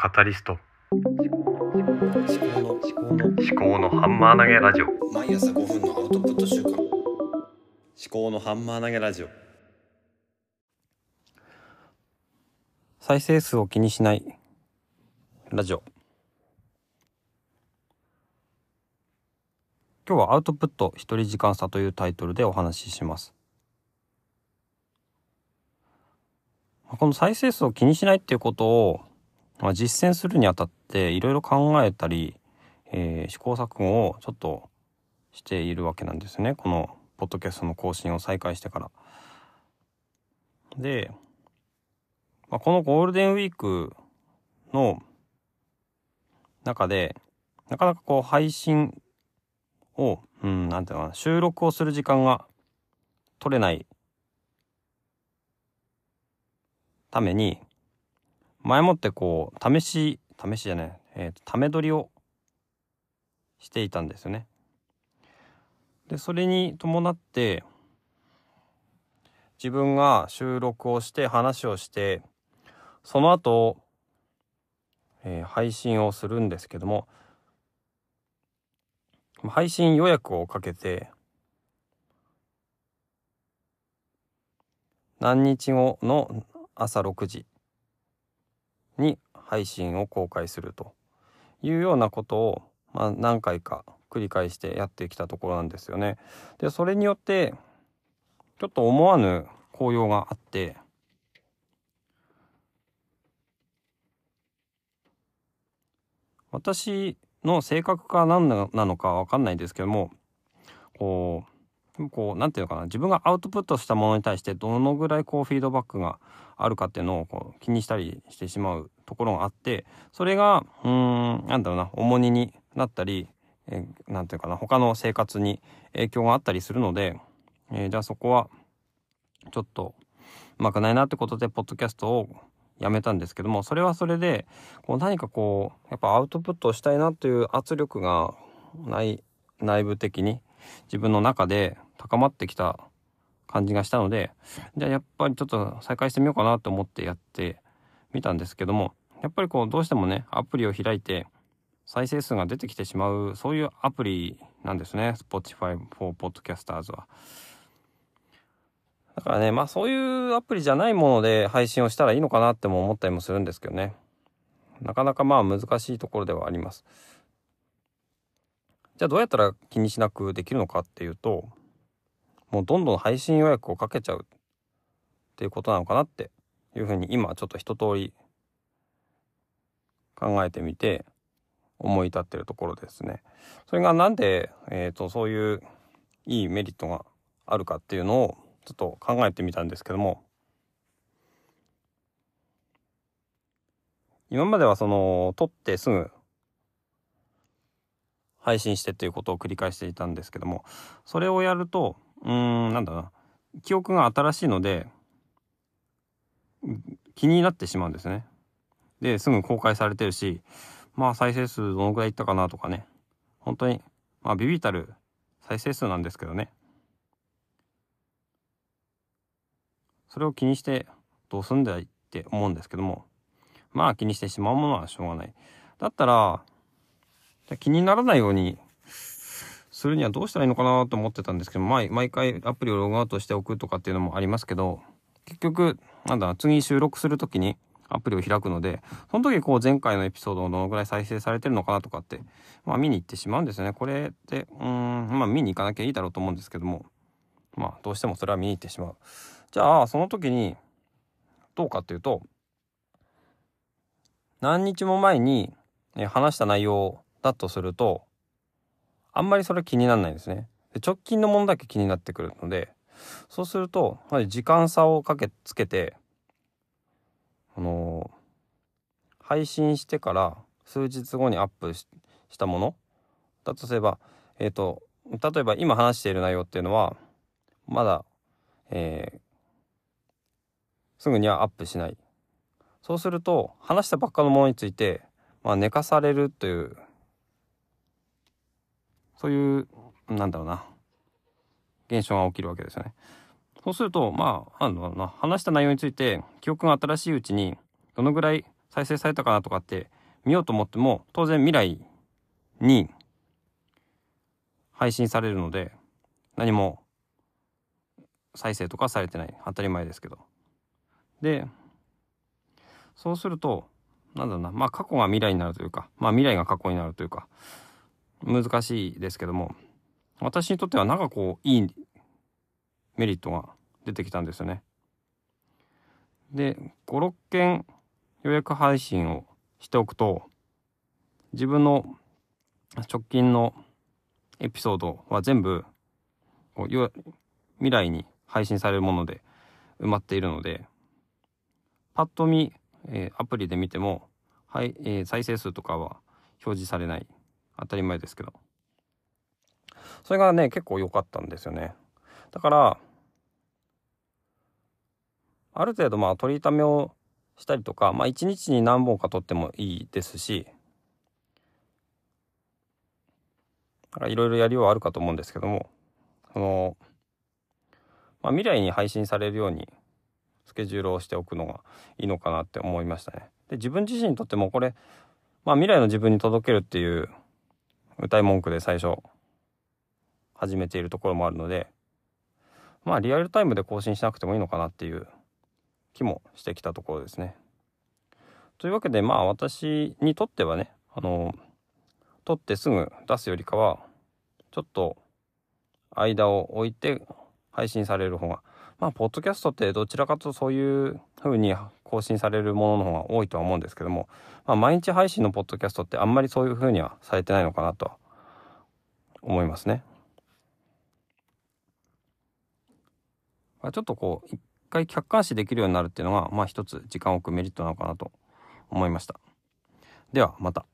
カタリスト。思考の思考の思考のハンマー投げラジオ。毎朝5分のアウトプット週間思考のハンマー投げラジオ。再生数を気にしないラジオ。今日はアウトプット一人時間差というタイトルでお話しします。この再生数を気にしないっていうことを、まあ、実践するにあたっていろいろ考えたり、えー試行錯誤をちょっとしているわけなんですねこのポッドキャストの更新を再開してから。で、まあ、このゴールデンウィークの中でなかなかこう配信を、うん、なんていうのかな収録をする時間が取れないために前もってこう試し試しじゃないえーとため撮りをしていたんですよね。でそれに伴って自分が収録をして話をしてその後、えー配信をするんですけども配信予約をかけて何日後の朝6時に配信を公開するというようなことを、まあ、何回か繰り返してやってきたところなんですよね。でそれによってちょっと思わぬ効用があって私の性格か何なのかわかんないですけどもこうこうなんていうのかな自分がアウトプットしたものに対してどのぐらいこうフィードバックがあるかっていうのをこう気にしたりしてしまうところがあってそれがうんなんだろうな重荷になったり、えーなんていうかな他の生活に影響があったりするので、えーじゃあそこはちょっとうまくないなってことでポッドキャストをやめたんですけどもそれはそれでこう何かこうやっぱアウトプットしたいなという圧力が内内部的に自分の中で高まってきた感じがしたのでじゃあやっぱりちょっと再開してみようかなと思ってやってみたんですけどもやっぱりこうどうしてもねアプリを開いて再生数が出てきてしまうそういうアプリなんですね Spotify for Podcasters は。だからねまあそういうアプリじゃないもので配信をしたらいいのかなっても思ったりもするんですけどねなかなかまあ難しいところではあります。じゃあどうやったら気にしなくできるのかっていうともうどんどん配信予約をかけちゃうっていうことなのかなっていうふうに今ちょっと一通り考えてみて思い立ってるところですね。それがなんで、えー、とそういういいメリットがあるかっていうのをちょっと考えてみたんですけども今まではその撮ってすぐ配信してっていうことを繰り返していたんですけどもそれをやるとうーんなんだな。記憶が新しいので気になってしまうんですね。ですぐ公開されてるしまあ再生数どのぐらいいったかなとかね。本当にまあビビたる再生数なんですけどね。それを気にしてどうすんだいって思うんですけども。まあ気にしてしまうものはしょうがない。だったら気にならないようにするにはどうしたらいいのかなと思ってたんですけど毎毎回アプリをログアウトしておくとかっていうのもありますけど結局なんだ次収録する時にアプリを開くのでその時こう前回のエピソードをどのぐらい再生されてるのかなとかってまあ見に行ってしまうんですよね。これってうんまあ見に行かなきゃいいだろうと思うんですけどもまあどうしてもそれは見に行ってしまう。じゃあその時にどうかっていうと何日も前に話した内容だとするとあんまりそれ気にならないんですね。で直近のものだけ気になってくるのでそうすると時間差をかけつけてあの配信してから数日後にアップししたもの。だとすればえっ、と例えば今話している内容っていうのはまだ、えーすぐにはアップしない。そうすると話したばっかのものについて、まあ、寝かされるというそういうなんだろうな。現象が起きるわけですよね。そうするとまあなんだろうな。話した内容について記憶が新しいうちにどのぐらい再生されたかなとかって見ようと思っても当然未来に配信されるので何も再生とかされてない。当たり前ですけど。でそうするとなんだろうな。まあ過去が未来になるというかまあ未来が過去になるというか難しいですけども私にとってはなんかこういいメリットが出てきたんですよね。で56件予約配信をしておくと自分の直近のエピソードは全部未来に配信されるもので埋まっているのでパッと見、えーアプリで見ても、はいえー再生数とかは表示されない当たり前ですけどそれがね結構良かったんですよねだからある程度まあ取りためをしたりとかまあ一日に何本か撮ってもいいですしいろいろやりようはあるかと思うんですけどもその、まあ、未来に配信されるようにスケジュールをしておくのがいいのかなって思いましたね。で自分自身にとってもこれ、まあ、未来の自分に届けるっていう歌い文句で最初始めているところもあるのでまあリアルタイムで更新しなくてもいいのかなっていう気もしてきたところですね。というわけでまあ私にとってはねあの撮ってすぐ出すよりかはちょっと間を置いて配信される方がまあポッドキャストってどちらかというとそういうに更新されるものの方が多いとは思うんですけども、まあ、毎日配信のポッドキャストってあんまりそういう風にはされてないのかなと思いますね。まあちょっとこう一回客観視できるようになるっていうのがまあ一つ時間を置くメリットなのかなと思いました。ではまた。